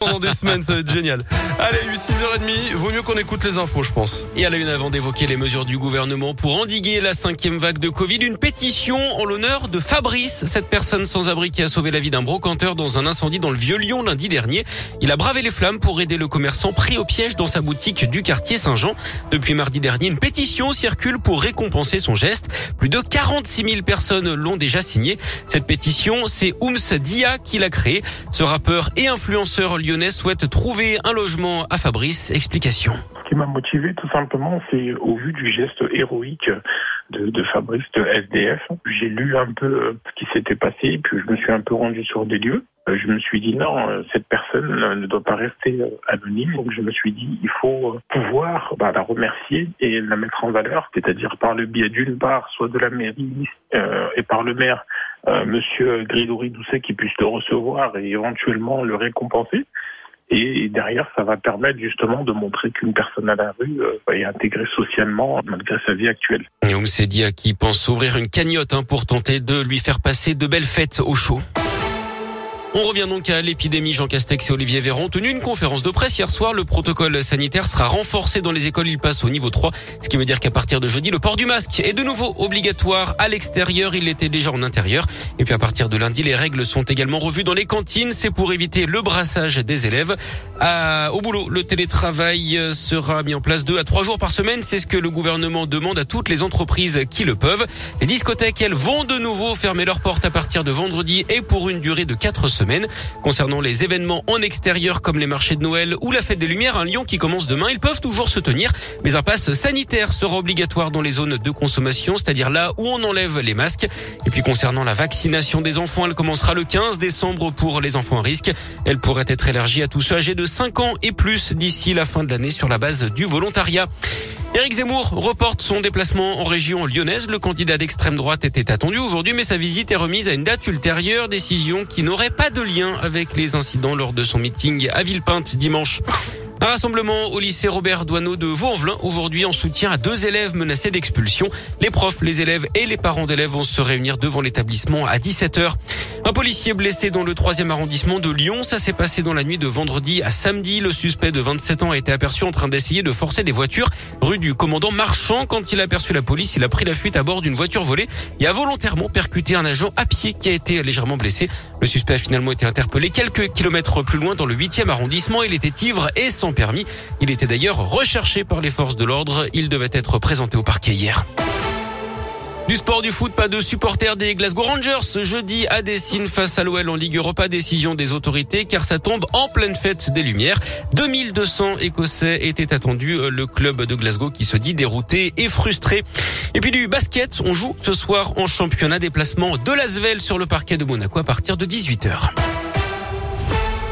pendant des semaines, ça va être génial. Allez, 6h30, vaut mieux qu'on écoute les infos, je pense. Et à la une, avant d'évoquer les mesures du gouvernement pour endiguer la cinquième vague de Covid, une pétition en l'honneur de Fabrice, cette personne sans abri qui a sauvé la vie d'un brocanteur dans un incendie dans le Vieux-Lyon lundi dernier. Il a bravé les flammes pour aider le commerçant pris au piège dans sa boutique du quartier Saint-Jean. Depuis mardi dernier, une pétition circule pour récompenser son geste. Plus de 46 000 personnes l'ont déjà signée. Cette pétition, c'est Oums Dia qui l'a créée. Ce rappeur et influenceur lyonnais souhaite trouver un logement à Fabrice. Explication. Ce qui m'a motivé tout simplement, c'est au vu du geste héroïque de, Fabrice de SDF. J'ai lu un peu ce qui s'était passé, puis je me suis un peu rendu sur des lieux. Euh, je me suis dit non, euh, cette personne ne doit pas rester euh, anonyme. Donc je me suis dit il faut pouvoir bah, la remercier et la mettre en valeur, c'est-à-dire par le biais d'une part soit de la mairie euh, et par le maire euh, Monsieur Grégory Doucet qui puisse le recevoir et éventuellement le récompenser. Et derrière, ça va permettre justement de montrer qu'une personne à la rue euh, est intégrée socialement malgré sa vie actuelle. Dit à qui pense ouvrir une cagnotte hein, pour tenter de lui faire passer de belles fêtes au chaud. On revient donc à l'épidémie. Jean Castex et Olivier Véran ont tenu une conférence de presse hier soir. Le protocole sanitaire sera renforcé dans les écoles. Il passe au niveau 3. Ce qui veut dire qu'à partir de jeudi, le port du masque est de nouveau obligatoire à l'extérieur. Il était déjà en intérieur. Et puis à partir de lundi, les règles sont également revues dans les cantines. C'est pour éviter le brassage des élèves. au boulot, le télétravail sera mis en place deux à trois jours par semaine. C'est ce que le gouvernement demande à toutes les entreprises qui le peuvent. Les discothèques, elles vont de nouveau fermer leurs portes à partir de vendredi et pour une durée de quatre semaines. Concernant les événements en extérieur comme les marchés de Noël ou la fête des Lumières, un Lyon qui commence demain, ils peuvent toujours se tenir, mais un pass sanitaire sera obligatoire dans les zones de consommation, c'est-à-dire là où on enlève les masques. Et puis concernant la vaccination des enfants, elle commencera le 15 décembre pour les enfants à risque. Elle pourrait être élargie à tous ceux âgés de 5 ans et plus d'ici la fin de l'année sur la base du volontariat. Éric Zemmour reporte son déplacement en région lyonnaise. Le candidat d'extrême droite était attendu aujourd'hui, mais sa visite est remise à une date ultérieure, décision qui n'aurait pas de lien avec les incidents lors de son meeting à Villepinte dimanche. Un rassemblement au lycée Robert Doineau de Vaux-en-Velin aujourd'hui en soutien à deux élèves menacés d'expulsion. Les profs, les élèves et les parents d'élèves vont se réunir devant l'établissement à 17h. Un policier blessé dans le troisième arrondissement de Lyon. Ça s'est passé dans la nuit de vendredi à samedi. Le suspect de 27 ans a été aperçu en train d'essayer de forcer des voitures rue du commandant Marchand. Quand il a aperçu la police, il a pris la fuite à bord d'une voiture volée et a volontairement percuté un agent à pied qui a été légèrement blessé. Le suspect a finalement été interpellé quelques kilomètres plus loin dans le huitième arrondissement. Il était ivre et sans permis. Il était d'ailleurs recherché par les forces de l'ordre. Il devait être présenté au parquet hier. Du sport du foot, pas de supporters des Glasgow Rangers ce jeudi à Dessine face à l'OL en Ligue Europa. Décision des autorités car ça tombe en pleine fête des Lumières. 2200 Écossais étaient attendus. Le club de Glasgow qui se dit dérouté et frustré. Et puis du basket, on joue ce soir en championnat déplacement de l'Asvel sur le parquet de Monaco à partir de 18h.